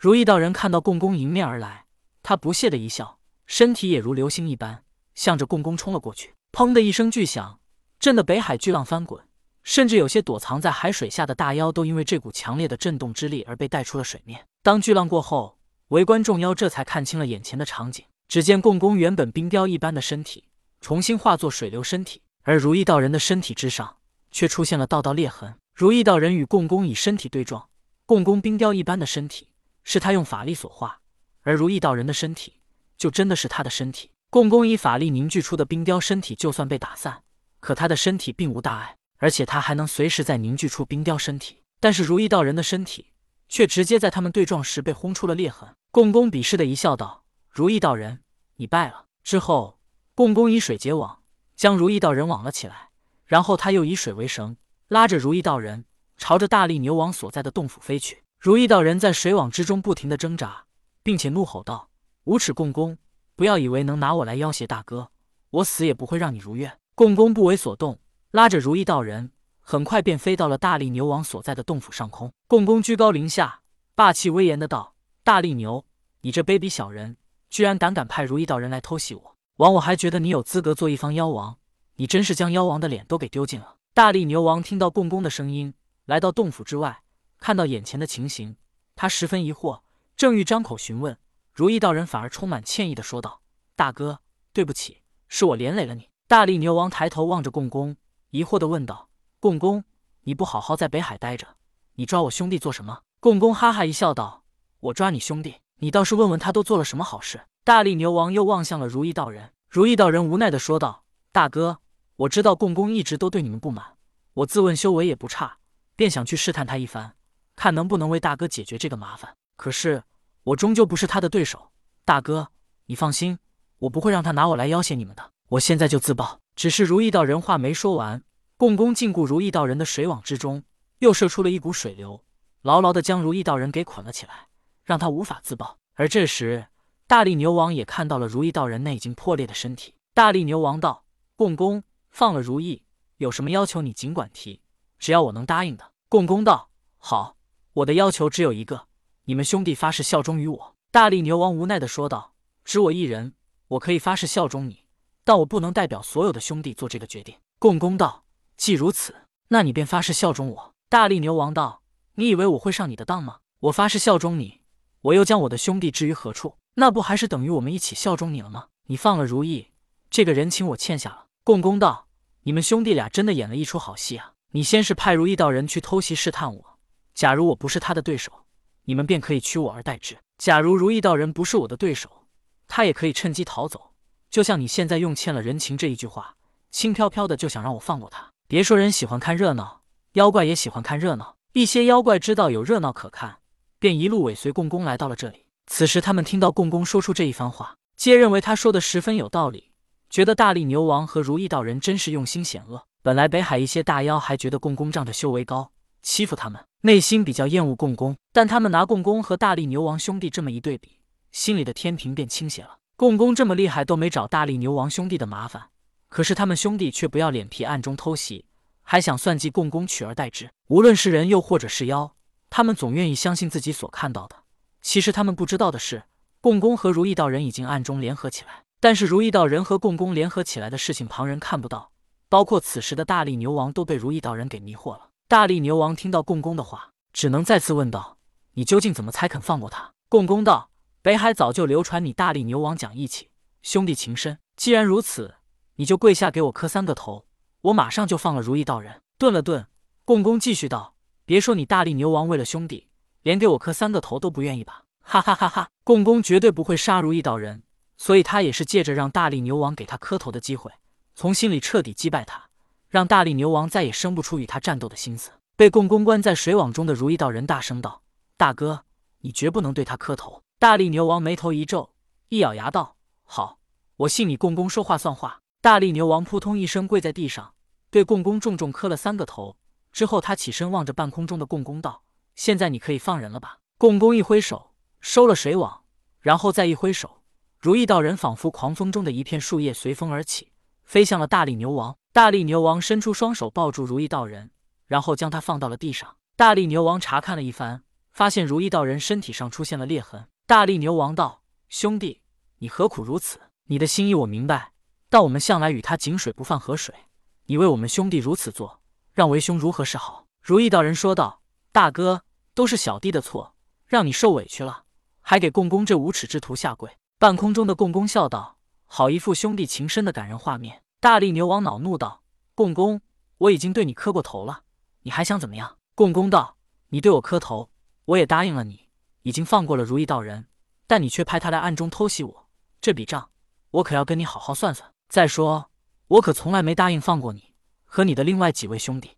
如意道人看到共工迎面而来，他不屑的一笑，身体也如流星一般向着共工冲了过去。砰的一声巨响，震得北海巨浪翻滚，甚至有些躲藏在海水下的大妖都因为这股强烈的震动之力而被带出了水面。当巨浪过后，围观众妖这才看清了眼前的场景。只见共工原本冰雕一般的身体，重新化作水流身体，而如意道人的身体之上却出现了道道裂痕。如意道人与共工以身体对撞，共工冰雕一般的身体是他用法力所化，而如意道人的身体就真的是他的身体。共工以法力凝聚出的冰雕身体，就算被打散，可他的身体并无大碍，而且他还能随时再凝聚出冰雕身体。但是如意道人的身体却直接在他们对撞时被轰出了裂痕。共工鄙视的一笑道。如意道人，你败了。之后，共工以水结网，将如意道人网了起来。然后他又以水为绳，拉着如意道人朝着大力牛王所在的洞府飞去。如意道人在水网之中不停的挣扎，并且怒吼道：“无耻共工，不要以为能拿我来要挟大哥，我死也不会让你如愿。”共工不为所动，拉着如意道人，很快便飞到了大力牛王所在的洞府上空。共工居高临下，霸气威严的道：“大力牛，你这卑鄙小人！”居然胆敢派如意道人来偷袭我，枉我还觉得你有资格做一方妖王，你真是将妖王的脸都给丢尽了。大力牛王听到共工的声音，来到洞府之外，看到眼前的情形，他十分疑惑，正欲张口询问，如意道人反而充满歉意的说道：“大哥，对不起，是我连累了你。”大力牛王抬头望着共工，疑惑的问道：“共工，你不好好在北海待着，你抓我兄弟做什么？”共工哈哈一笑道：“我抓你兄弟。”你倒是问问他都做了什么好事。大力牛王又望向了如意道人，如意道人无奈的说道：“大哥，我知道共工一直都对你们不满，我自问修为也不差，便想去试探他一番，看能不能为大哥解决这个麻烦。可是我终究不是他的对手。大哥，你放心，我不会让他拿我来要挟你们的。我现在就自爆。”只是如意道人话没说完，共工禁锢如意道人的水网之中，又射出了一股水流，牢牢的将如意道人给捆了起来。让他无法自爆。而这时，大力牛王也看到了如意道人那已经破裂的身体。大力牛王道：“共工，放了如意，有什么要求你尽管提，只要我能答应的。”共工道：“好，我的要求只有一个，你们兄弟发誓效忠于我。”大力牛王无奈的说道：“只我一人，我可以发誓效忠你，但我不能代表所有的兄弟做这个决定。”共工道：“既如此，那你便发誓效忠我。”大力牛王道：“你以为我会上你的当吗？我发誓效忠你。”我又将我的兄弟置于何处？那不还是等于我们一起效忠你了吗？你放了如意，这个人情我欠下了。共工道：“你们兄弟俩真的演了一出好戏啊！你先是派如意道人去偷袭试探我，假如我不是他的对手，你们便可以取我而代之；假如如意道人不是我的对手，他也可以趁机逃走。就像你现在用欠了人情这一句话，轻飘飘的就想让我放过他。别说人喜欢看热闹，妖怪也喜欢看热闹。一些妖怪知道有热闹可看。”便一路尾随共工来到了这里。此时，他们听到共工说出这一番话，皆认为他说的十分有道理，觉得大力牛王和如意道人真是用心险恶。本来北海一些大妖还觉得共工仗着修为高欺负他们，内心比较厌恶共工。但他们拿共工和大力牛王兄弟这么一对比，心里的天平便倾斜了。共工这么厉害都没找大力牛王兄弟的麻烦，可是他们兄弟却不要脸皮，暗中偷袭，还想算计共工取而代之。无论是人又或者是妖。他们总愿意相信自己所看到的。其实他们不知道的是，共工和如意道人已经暗中联合起来。但是如意道人和共工联合起来的事情，旁人看不到。包括此时的大力牛王都被如意道人给迷惑了。大力牛王听到共工的话，只能再次问道：“你究竟怎么才肯放过他？”共工道：“北海早就流传你大力牛王讲义气，兄弟情深。既然如此，你就跪下给我磕三个头，我马上就放了如意道人。”顿了顿，共工继续道。别说你大力牛王为了兄弟，连给我磕三个头都不愿意吧？哈哈哈哈！共工绝对不会杀如意道人，所以他也是借着让大力牛王给他磕头的机会，从心里彻底击败他，让大力牛王再也生不出与他战斗的心思。被共工关在水网中的如意道人大声道：“大哥，你绝不能对他磕头！”大力牛王眉头一皱，一咬牙道：“好，我信你共工说话算话。”大力牛王扑通一声跪在地上，对共工重重磕了三个头。之后，他起身望着半空中的共工道：“现在你可以放人了吧？”共工一挥手，收了水网，然后再一挥手，如意道人仿佛狂风中的一片树叶，随风而起，飞向了大力牛王。大力牛王伸出双手抱住如意道人，然后将他放到了地上。大力牛王查看了一番，发现如意道人身体上出现了裂痕。大力牛王道：“兄弟，你何苦如此？你的心意我明白，但我们向来与他井水不犯河水，你为我们兄弟如此做，让为兄如何是好？”如意道人说道：“大哥，都是小弟的错，让你受委屈了，还给共工这无耻之徒下跪。”半空中的共工笑道：“好一副兄弟情深的感人画面。”大力牛王恼怒道：“共工，我已经对你磕过头了，你还想怎么样？”共工道：“你对我磕头，我也答应了你，已经放过了如意道人，但你却派他来暗中偷袭我，这笔账我可要跟你好好算算。再说，我可从来没答应放过你和你的另外几位兄弟。”